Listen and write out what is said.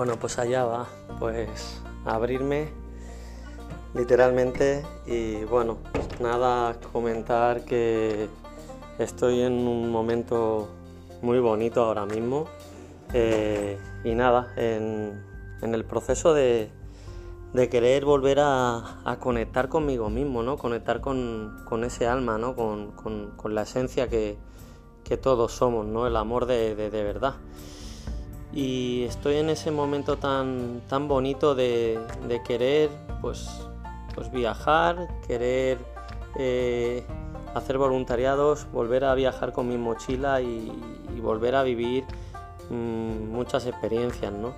Bueno, pues allá va, pues abrirme literalmente y bueno, nada, comentar que estoy en un momento muy bonito ahora mismo eh, y nada, en, el proceso de, querer volver a, conectar conmigo mismo, ¿no? Conectar con, ese alma, ¿no? Con, la esencia que, todos somos, ¿no? El amor de, de verdad y estoy en ese momento tan, tan bonito de, querer pues, pues viajar, querer eh, hacer voluntariados, volver a viajar con mi mochila y, volver a vivir mm, muchas experiencias, ¿no?